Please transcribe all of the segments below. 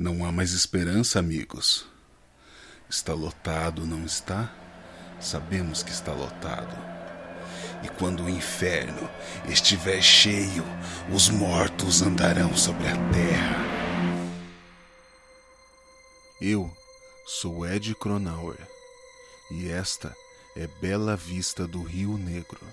Não há mais esperança, amigos. Está lotado, não está? Sabemos que está lotado. E quando o inferno estiver cheio, os mortos andarão sobre a terra. Eu sou Ed Cronauer e esta é Bela Vista do Rio Negro.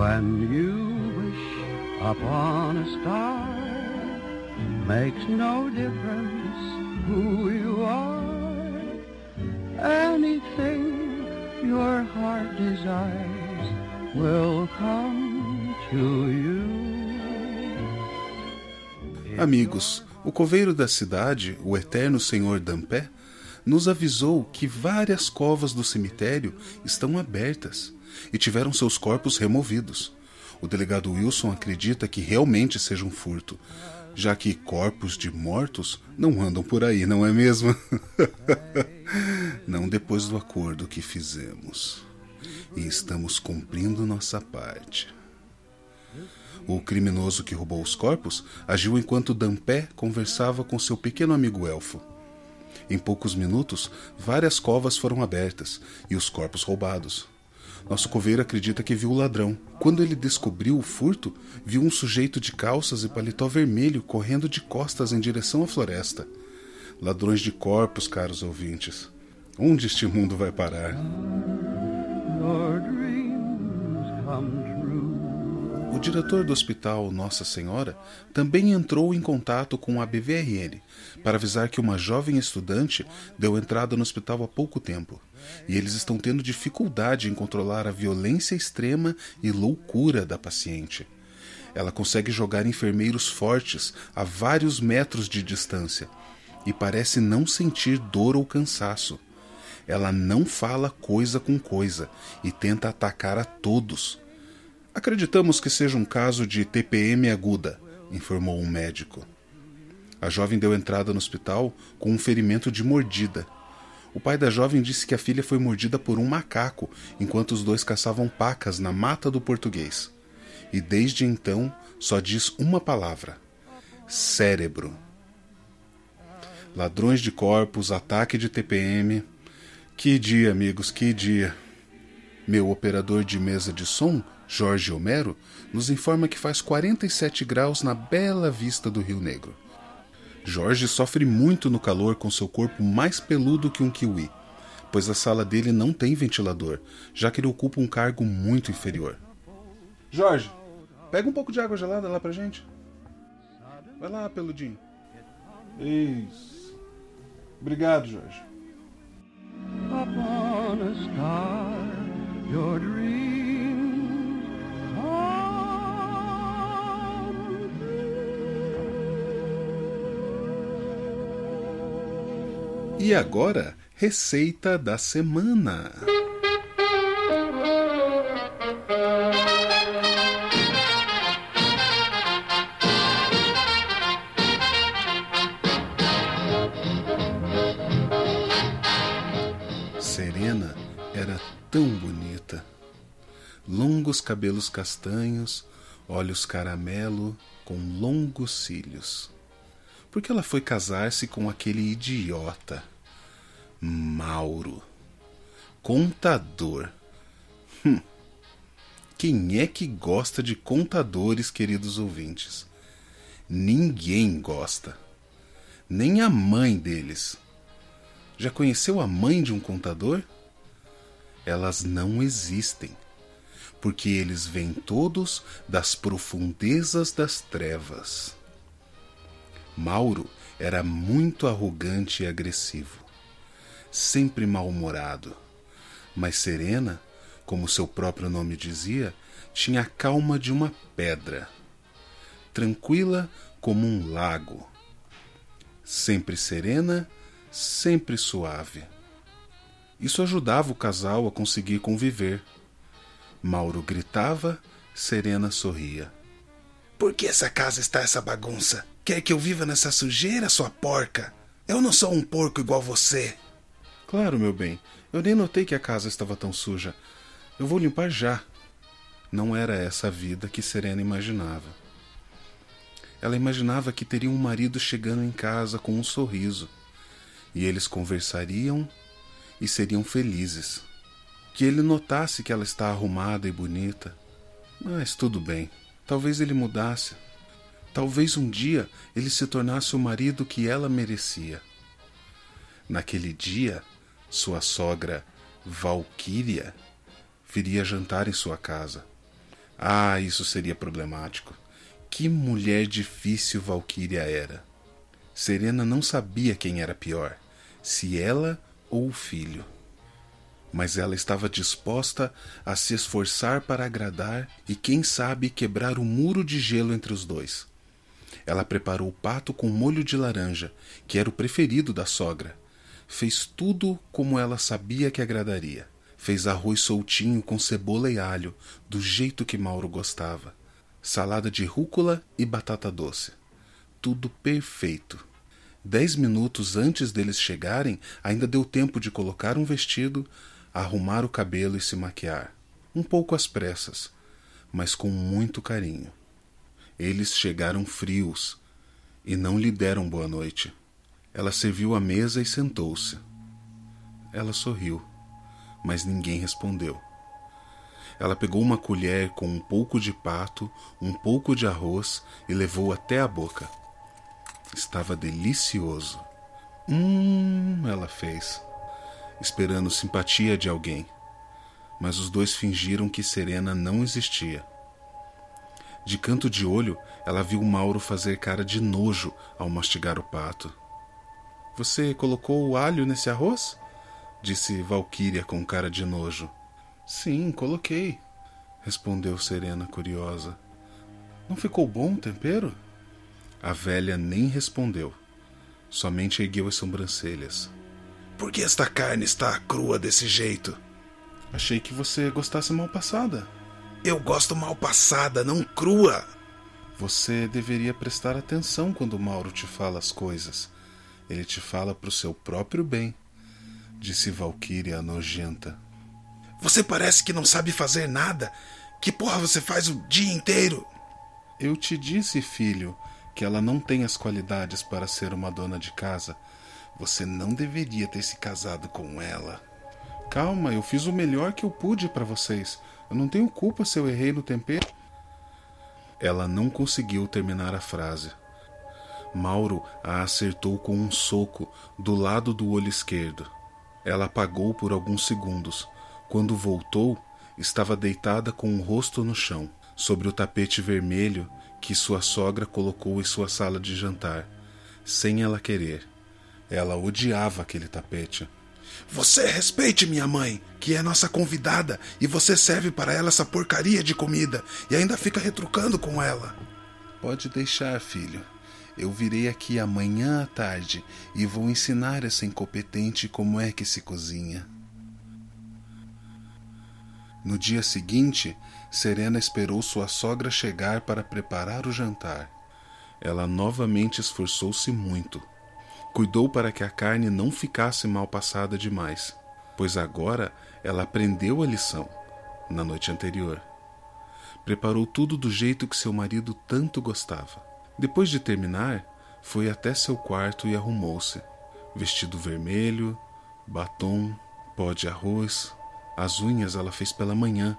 When you wish upon a star, makes no difference who you are. Anything your heart desires will come to you. Amigos, o coveiro da cidade, o eterno senhor Dampé, nos avisou que várias covas do cemitério estão abertas e tiveram seus corpos removidos. O delegado Wilson acredita que realmente seja um furto, já que corpos de mortos não andam por aí, não é mesmo? não depois do acordo que fizemos. E estamos cumprindo nossa parte. O criminoso que roubou os corpos agiu enquanto Dampé conversava com seu pequeno amigo elfo. Em poucos minutos, várias covas foram abertas e os corpos roubados. Nosso coveiro acredita que viu o ladrão. Quando ele descobriu o furto, viu um sujeito de calças e paletó vermelho correndo de costas em direção à floresta. Ladrões de corpos, caros ouvintes. Onde este mundo vai parar? O diretor do hospital Nossa Senhora também entrou em contato com a BVRN para avisar que uma jovem estudante deu entrada no hospital há pouco tempo e eles estão tendo dificuldade em controlar a violência extrema e loucura da paciente. Ela consegue jogar enfermeiros fortes a vários metros de distância e parece não sentir dor ou cansaço. Ela não fala coisa com coisa e tenta atacar a todos Acreditamos que seja um caso de TPM aguda, informou um médico. A jovem deu entrada no hospital com um ferimento de mordida. O pai da jovem disse que a filha foi mordida por um macaco enquanto os dois caçavam pacas na mata do português. E desde então só diz uma palavra: cérebro. Ladrões de corpos, ataque de TPM. Que dia, amigos, que dia. Meu operador de mesa de som Jorge Homero, nos informa que faz 47 graus na bela vista do Rio Negro. Jorge sofre muito no calor com seu corpo mais peludo que um kiwi, pois a sala dele não tem ventilador, já que ele ocupa um cargo muito inferior. Jorge, pega um pouco de água gelada lá pra gente. Vai lá, peludinho. Isso. Obrigado, Jorge. Upon a star, your dream. E agora, receita da semana. Serena era tão bonita. Longos cabelos castanhos, olhos caramelo com longos cílios porque ela foi casar-se com aquele idiota. Mauro. Contador. Hum. Quem é que gosta de contadores, queridos ouvintes? Ninguém gosta. Nem a mãe deles. Já conheceu a mãe de um contador? Elas não existem, porque eles vêm todos das profundezas das trevas. Mauro era muito arrogante e agressivo, sempre mal-humorado, mas Serena Como seu próprio nome dizia, tinha a calma de uma pedra, tranquila como um lago, sempre serena, sempre suave. Isso ajudava o casal a conseguir conviver. Mauro gritava, Serena sorria. Por que essa casa está essa bagunça? Quer que eu viva nessa sujeira, sua porca? Eu não sou um porco igual você. Claro, meu bem. Eu nem notei que a casa estava tão suja. Eu vou limpar já. Não era essa a vida que Serena imaginava. Ela imaginava que teria um marido chegando em casa com um sorriso, e eles conversariam e seriam felizes. Que ele notasse que ela está arrumada e bonita. Mas tudo bem. Talvez ele mudasse. Talvez um dia ele se tornasse o marido que ela merecia. Naquele dia, sua sogra, Valquíria, viria jantar em sua casa. Ah, isso seria problemático. Que mulher difícil Valquíria era. Serena não sabia quem era pior, se ela ou o filho. Mas ela estava disposta a se esforçar para agradar e, quem sabe, quebrar o muro de gelo entre os dois. Ela preparou o pato com molho de laranja, que era o preferido da sogra. Fez tudo como ela sabia que agradaria. Fez arroz soltinho com cebola e alho, do jeito que Mauro gostava. Salada de rúcula e batata doce. Tudo perfeito. Dez minutos antes deles chegarem, ainda deu tempo de colocar um vestido, arrumar o cabelo e se maquiar. Um pouco às pressas, mas com muito carinho. Eles chegaram frios e não lhe deram boa noite. Ela serviu a mesa e sentou-se. Ela sorriu mas ninguém respondeu. Ela pegou uma colher com um pouco de pato, um pouco de arroz e levou até a boca. Estava delicioso. Hum, ela fez, esperando simpatia de alguém. Mas os dois fingiram que Serena não existia. De canto de olho, ela viu Mauro fazer cara de nojo ao mastigar o pato. Você colocou o alho nesse arroz? disse Valquíria com cara de nojo. Sim, coloquei, respondeu Serena curiosa. Não ficou bom o tempero? A velha nem respondeu, somente ergueu as sobrancelhas. Por que esta carne está crua desse jeito? Achei que você gostasse mal passada. Eu gosto mal passada, não crua. Você deveria prestar atenção quando Mauro te fala as coisas. Ele te fala para o seu próprio bem disse Valkyria nojenta. Você parece que não sabe fazer nada. Que porra você faz o dia inteiro? Eu te disse, filho, que ela não tem as qualidades para ser uma dona de casa. Você não deveria ter se casado com ela. Calma, eu fiz o melhor que eu pude para vocês. Eu não tenho culpa se eu errei no tempero. Ela não conseguiu terminar a frase. Mauro a acertou com um soco do lado do olho esquerdo. Ela apagou por alguns segundos. Quando voltou, estava deitada com o rosto no chão, sobre o tapete vermelho que sua sogra colocou em sua sala de jantar, sem ela querer. Ela odiava aquele tapete. Você respeite minha mãe, que é nossa convidada, e você serve para ela essa porcaria de comida e ainda fica retrucando com ela. Pode deixar, filho. Eu virei aqui amanhã à tarde e vou ensinar essa incompetente como é que se cozinha. No dia seguinte, Serena esperou sua sogra chegar para preparar o jantar. Ela novamente esforçou-se muito. Cuidou para que a carne não ficasse mal passada demais, pois agora ela aprendeu a lição na noite anterior. Preparou tudo do jeito que seu marido tanto gostava. Depois de terminar, foi até seu quarto e arrumou-se. Vestido vermelho, batom, pó de arroz. As unhas ela fez pela manhã,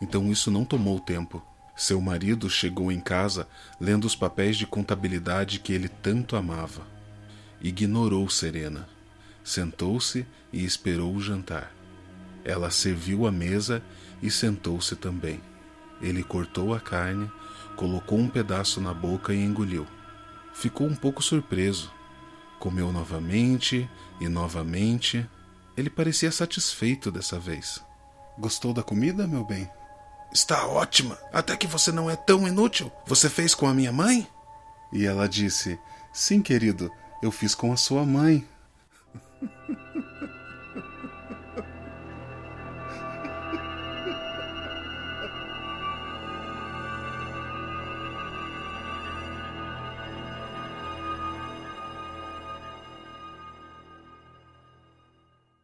então isso não tomou tempo. Seu marido chegou em casa lendo os papéis de contabilidade que ele tanto amava. Ignorou Serena. Sentou-se e esperou o jantar. Ela serviu a mesa e sentou-se também. Ele cortou a carne, colocou um pedaço na boca e engoliu. Ficou um pouco surpreso. Comeu novamente e novamente. Ele parecia satisfeito dessa vez. Gostou da comida, meu bem? Está ótima, até que você não é tão inútil. Você fez com a minha mãe? E ela disse: Sim, querido, eu fiz com a sua mãe.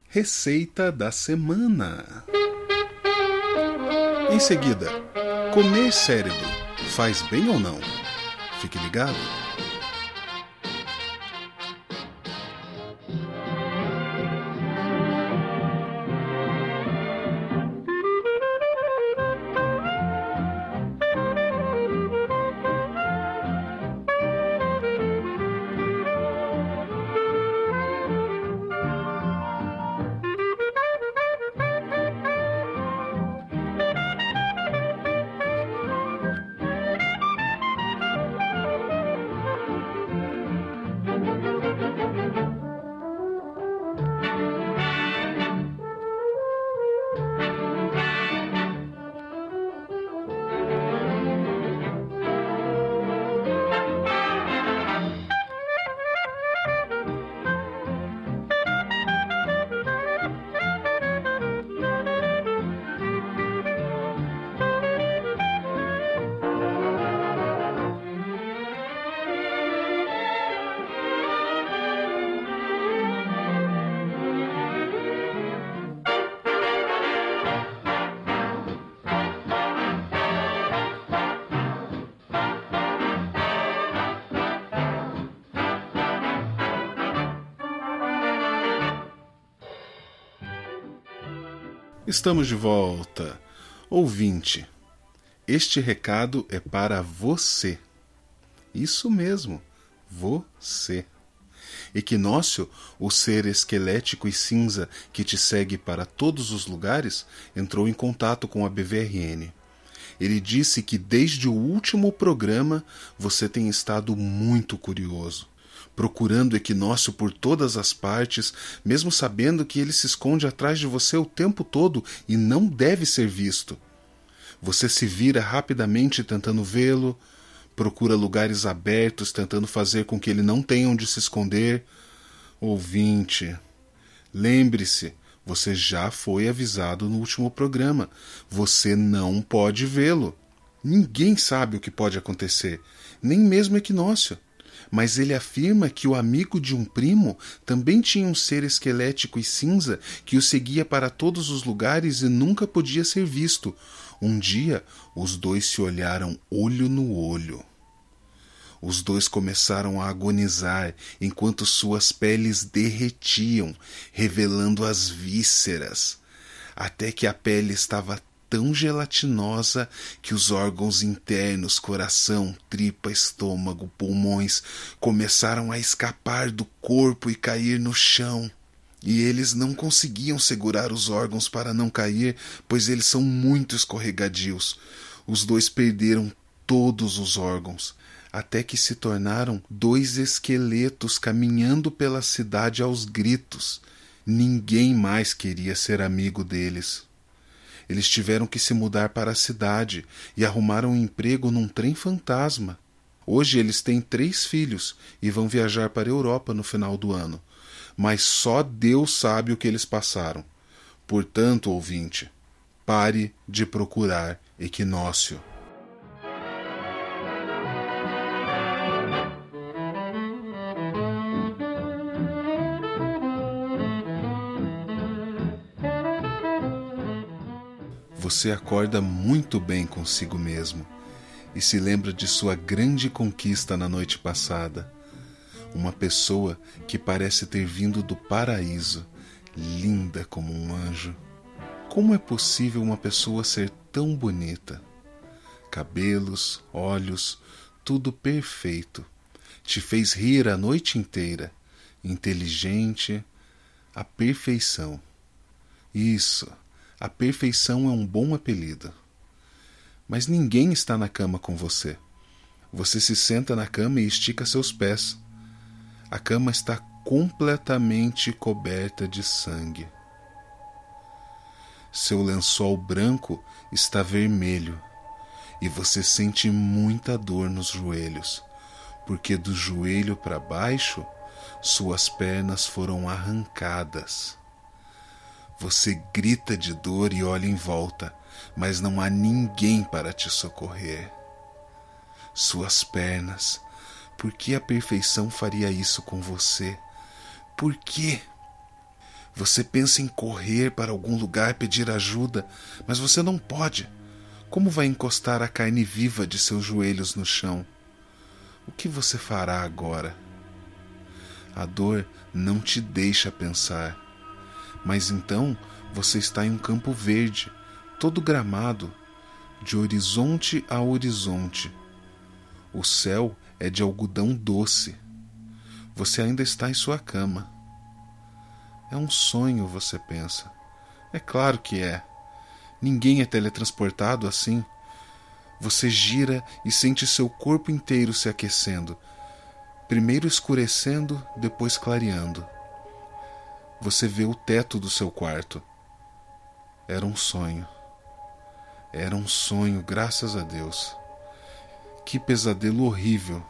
Receita da semana. Em seguida, comer cérebro faz bem ou não? Fique ligado. Estamos de volta. Ouvinte, este recado é para você. Isso mesmo, você. Equinócio, o ser esquelético e cinza que te segue para todos os lugares, entrou em contato com a BVRN. Ele disse que desde o último programa você tem estado muito curioso procurando equinócio por todas as partes, mesmo sabendo que ele se esconde atrás de você o tempo todo e não deve ser visto. Você se vira rapidamente tentando vê-lo, procura lugares abertos tentando fazer com que ele não tenha onde se esconder. Ouvinte, lembre-se, você já foi avisado no último programa. Você não pode vê-lo. Ninguém sabe o que pode acontecer, nem mesmo equinócio mas ele afirma que o amigo de um primo também tinha um ser esquelético e cinza que o seguia para todos os lugares e nunca podia ser visto. Um dia, os dois se olharam olho no olho. Os dois começaram a agonizar enquanto suas peles derretiam, revelando as vísceras, até que a pele estava tão gelatinosa que os órgãos internos, coração, tripa, estômago, pulmões, começaram a escapar do corpo e cair no chão. E eles não conseguiam segurar os órgãos para não cair, pois eles são muito escorregadios. Os dois perderam todos os órgãos, até que se tornaram dois esqueletos caminhando pela cidade aos gritos. Ninguém mais queria ser amigo deles. Eles tiveram que se mudar para a cidade e arrumaram um emprego num trem fantasma. Hoje eles têm três filhos e vão viajar para a Europa no final do ano. Mas só Deus sabe o que eles passaram. Portanto, ouvinte, pare de procurar equinócio. Você acorda muito bem consigo mesmo e se lembra de sua grande conquista na noite passada. Uma pessoa que parece ter vindo do paraíso, linda como um anjo. Como é possível uma pessoa ser tão bonita? Cabelos, olhos, tudo perfeito. Te fez rir a noite inteira. Inteligente, a perfeição. Isso a perfeição é um bom apelido. Mas ninguém está na cama com você. Você se senta na cama e estica seus pés. A cama está completamente coberta de sangue. Seu lençol branco está vermelho e você sente muita dor nos joelhos, porque do joelho para baixo suas pernas foram arrancadas. Você grita de dor e olha em volta, mas não há ninguém para te socorrer. Suas pernas, por que a perfeição faria isso com você? Por quê? Você pensa em correr para algum lugar pedir ajuda, mas você não pode. Como vai encostar a carne viva de seus joelhos no chão? O que você fará agora? A dor não te deixa pensar. Mas então você está em um campo verde, todo gramado, de horizonte a horizonte. O céu é de algodão doce. Você ainda está em sua cama. É um sonho, você pensa. É claro que é. Ninguém é teletransportado assim. Você gira e sente seu corpo inteiro se aquecendo, primeiro escurecendo, depois clareando. Você vê o teto do seu quarto. Era um sonho. Era um sonho, graças a Deus. Que pesadelo horrível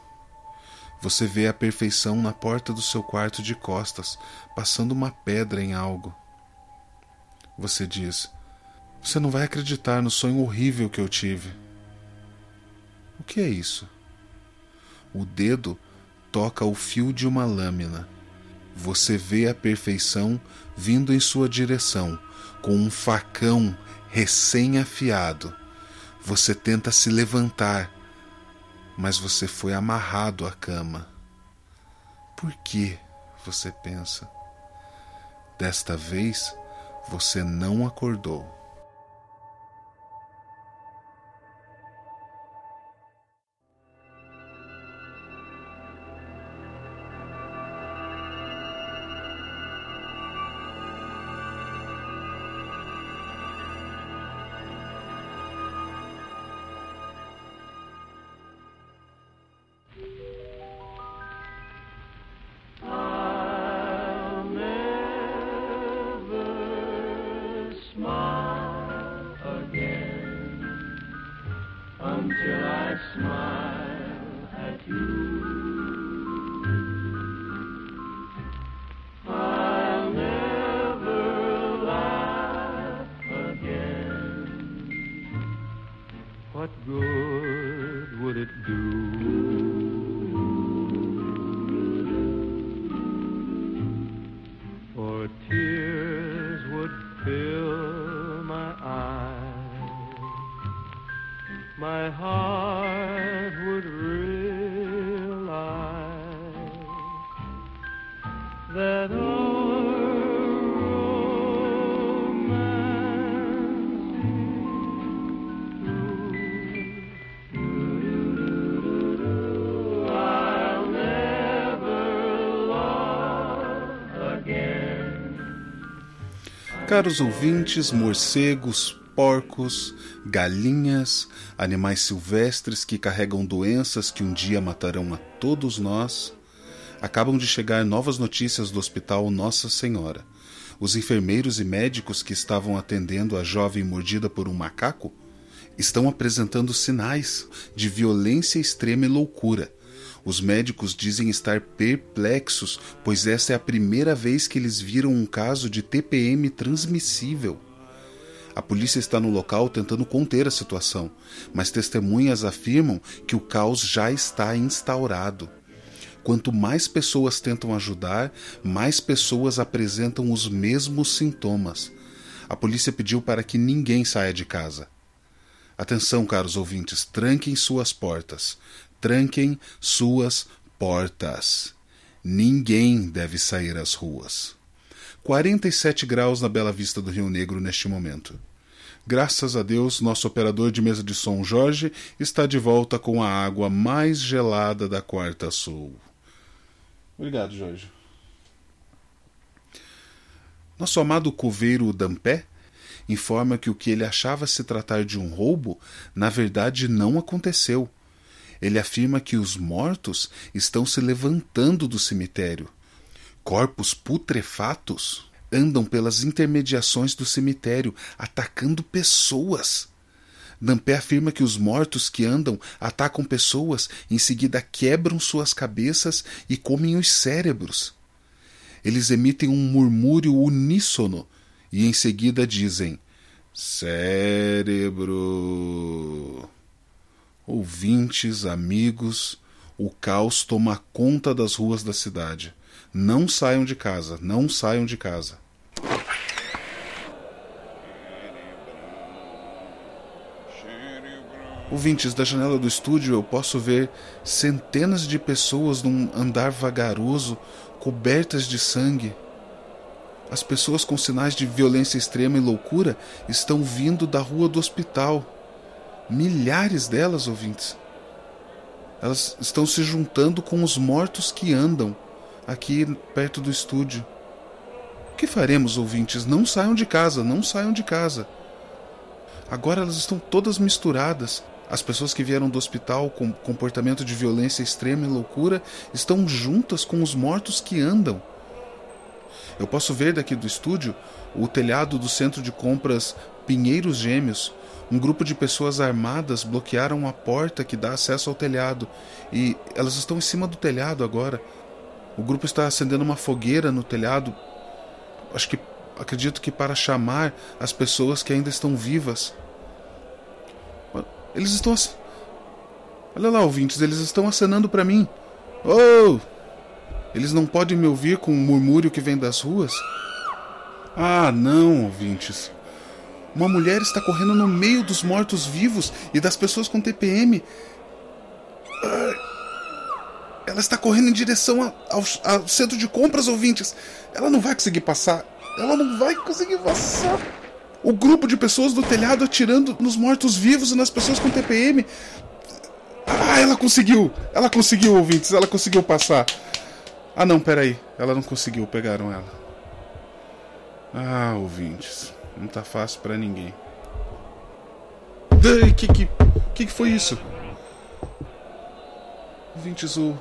você vê a perfeição na porta do seu quarto de costas, passando uma pedra em algo. Você diz: Você não vai acreditar no sonho horrível que eu tive. O que é isso? O dedo toca o fio de uma lâmina. Você vê a perfeição vindo em sua direção, com um facão recém-afiado. Você tenta se levantar mas você foi amarrado à cama. Por que? Você pensa. Desta vez você não acordou. Caros ouvintes, morcegos, porcos, galinhas, animais silvestres que carregam doenças que um dia matarão a todos nós, acabam de chegar novas notícias do Hospital Nossa Senhora. Os enfermeiros e médicos que estavam atendendo a jovem mordida por um macaco estão apresentando sinais de violência extrema e loucura os médicos dizem estar perplexos, pois essa é a primeira vez que eles viram um caso de TPM transmissível. A polícia está no local tentando conter a situação, mas testemunhas afirmam que o caos já está instaurado. Quanto mais pessoas tentam ajudar, mais pessoas apresentam os mesmos sintomas. A polícia pediu para que ninguém saia de casa. Atenção, caros ouvintes, tranquem suas portas tranquem suas portas. Ninguém deve sair às ruas. 47 graus na Bela Vista do Rio Negro neste momento. Graças a Deus, nosso operador de mesa de som Jorge está de volta com a água mais gelada da Quarta Sul. Obrigado, Jorge. Nosso amado coveiro Dampé informa que o que ele achava se tratar de um roubo, na verdade não aconteceu ele afirma que os mortos estão se levantando do cemitério. Corpos putrefatos? andam pelas intermediações do cemitério, atacando pessoas. Dampé afirma que os mortos que andam atacam pessoas, em seguida quebram suas cabeças e comem os cérebros. Eles emitem um murmúrio uníssono e em seguida dizem: Cérebro. Ouvintes, amigos, o caos toma conta das ruas da cidade. Não saiam de casa, não saiam de casa. Ouvintes, da janela do estúdio eu posso ver centenas de pessoas num andar vagaroso, cobertas de sangue. As pessoas com sinais de violência extrema e loucura estão vindo da rua do hospital. Milhares delas, ouvintes. Elas estão se juntando com os mortos que andam aqui perto do estúdio. O que faremos, ouvintes? Não saiam de casa, não saiam de casa. Agora elas estão todas misturadas. As pessoas que vieram do hospital com comportamento de violência extrema e loucura estão juntas com os mortos que andam. Eu posso ver daqui do estúdio o telhado do centro de compras Pinheiros Gêmeos. Um grupo de pessoas armadas bloquearam a porta que dá acesso ao telhado e elas estão em cima do telhado agora. O grupo está acendendo uma fogueira no telhado. Acho que acredito que para chamar as pessoas que ainda estão vivas. Eles estão. Olha lá, ouvintes, eles estão acenando para mim. Oh! Eles não podem me ouvir com o murmúrio que vem das ruas? Ah, não, ouvintes. Uma mulher está correndo no meio dos mortos-vivos e das pessoas com TPM. Ela está correndo em direção ao, ao centro de compras, ouvintes. Ela não vai conseguir passar. Ela não vai conseguir passar o grupo de pessoas do telhado atirando nos mortos-vivos e nas pessoas com TPM. Ah, ela conseguiu! Ela conseguiu, ouvintes, ela conseguiu passar. Ah, não, peraí. Ela não conseguiu, pegaram ela. Ah, ouvintes, não tá fácil para ninguém. O que que, que que foi isso? Ouvintes, o,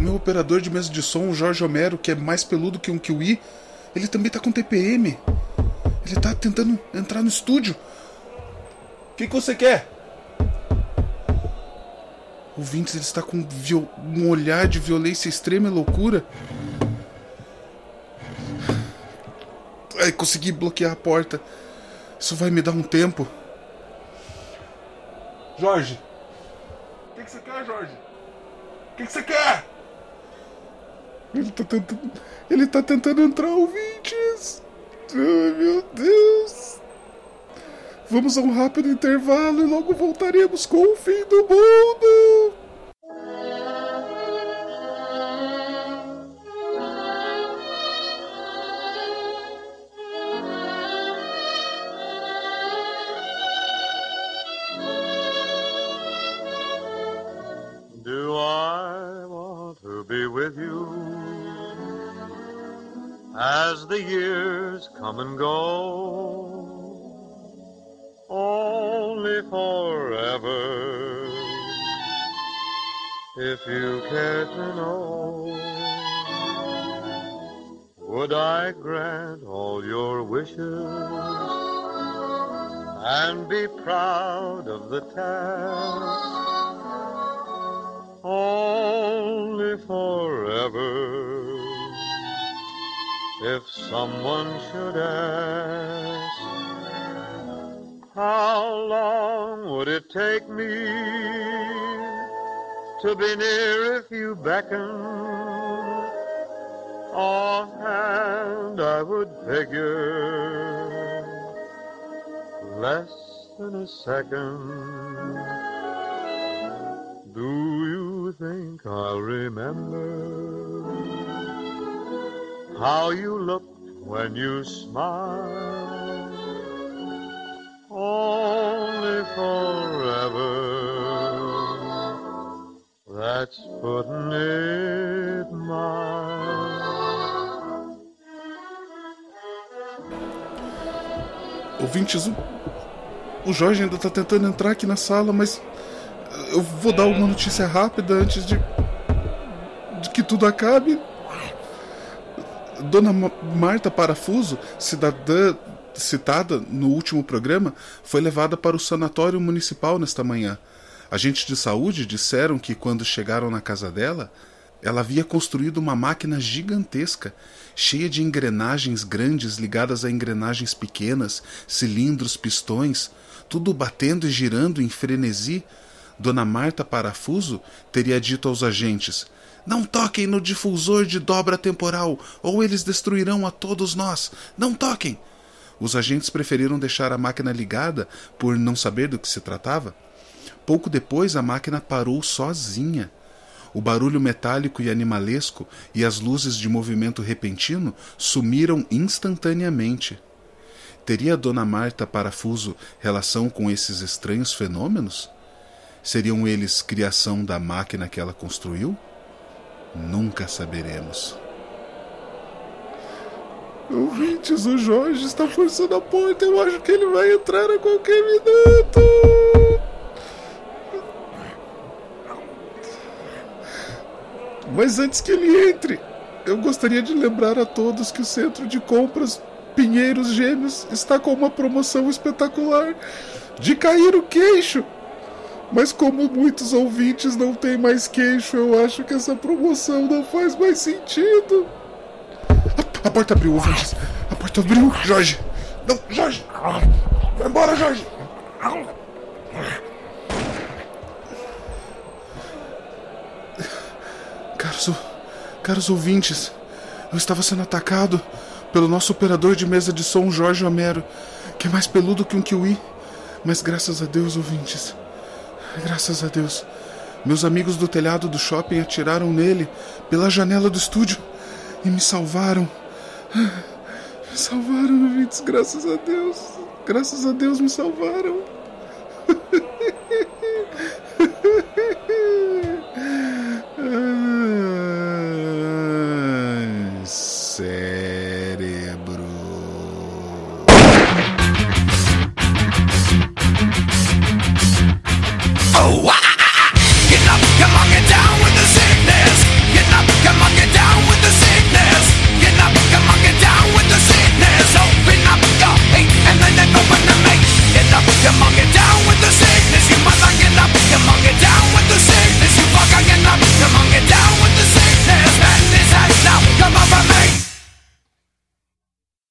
meu operador de mesa de som, o Jorge Homero, que é mais peludo que um kiwi, ele também tá com TPM. Ele tá tentando entrar no estúdio. O que, que você quer? O Vince ele está com um olhar de violência extrema e loucura. Ai, consegui bloquear a porta. Isso vai me dar um tempo. Jorge! O que, que, você quer, Jorge? O que, que, você quer? Ele tá tentando. Ele tá tentando entrar, ouvintes! Ai, meu Deus! Vamos a um rápido intervalo e logo voltaremos com o fim do mundo! Be with you? as the years come and go. Only forever, if you care to know. Would I grant all your wishes and be proud of the task? Forever if someone should ask, how long would it take me to be near if you beckon? Offhand, I would figure less than a second. Do you think I'll remember? how you looked when you smiled. Only forever. That's putting it mild. Ouvintes, o Jorge ainda tá tentando entrar aqui na sala, mas eu vou dar uma notícia rápida antes de, de que tudo acabe. Dona Marta Parafuso, cidadã citada no último programa, foi levada para o sanatório municipal nesta manhã. Agentes de saúde disseram que quando chegaram na casa dela, ela havia construído uma máquina gigantesca, cheia de engrenagens grandes ligadas a engrenagens pequenas, cilindros, pistões, tudo batendo e girando em frenesi. Dona Marta Parafuso teria dito aos agentes: Não toquem no difusor de dobra temporal, ou eles destruirão a todos nós. Não toquem! Os agentes preferiram deixar a máquina ligada por não saber do que se tratava. Pouco depois, a máquina parou sozinha. O barulho metálico e animalesco e as luzes de movimento repentino sumiram instantaneamente. Teria Dona Marta Parafuso relação com esses estranhos fenômenos? Seriam eles criação da máquina que ela construiu? Nunca saberemos. Ouvintes, o Jorge está forçando a porta. Eu acho que ele vai entrar a qualquer minuto. Mas antes que ele entre, eu gostaria de lembrar a todos que o centro de compras Pinheiros Gêmeos está com uma promoção espetacular de cair o queixo. Mas como muitos ouvintes não têm mais queixo, eu acho que essa promoção não faz mais sentido. A, a porta abriu, ouvintes. A porta abriu. Jorge. Não, Jorge. Vai embora, Jorge. Caros, caros ouvintes, eu estava sendo atacado pelo nosso operador de mesa de som Jorge Homero, que é mais peludo que um kiwi. Mas graças a Deus, ouvintes, graças a Deus, meus amigos do telhado do shopping atiraram nele pela janela do estúdio e me salvaram. Me salvaram, ouvintes, graças a Deus. Graças a Deus me salvaram.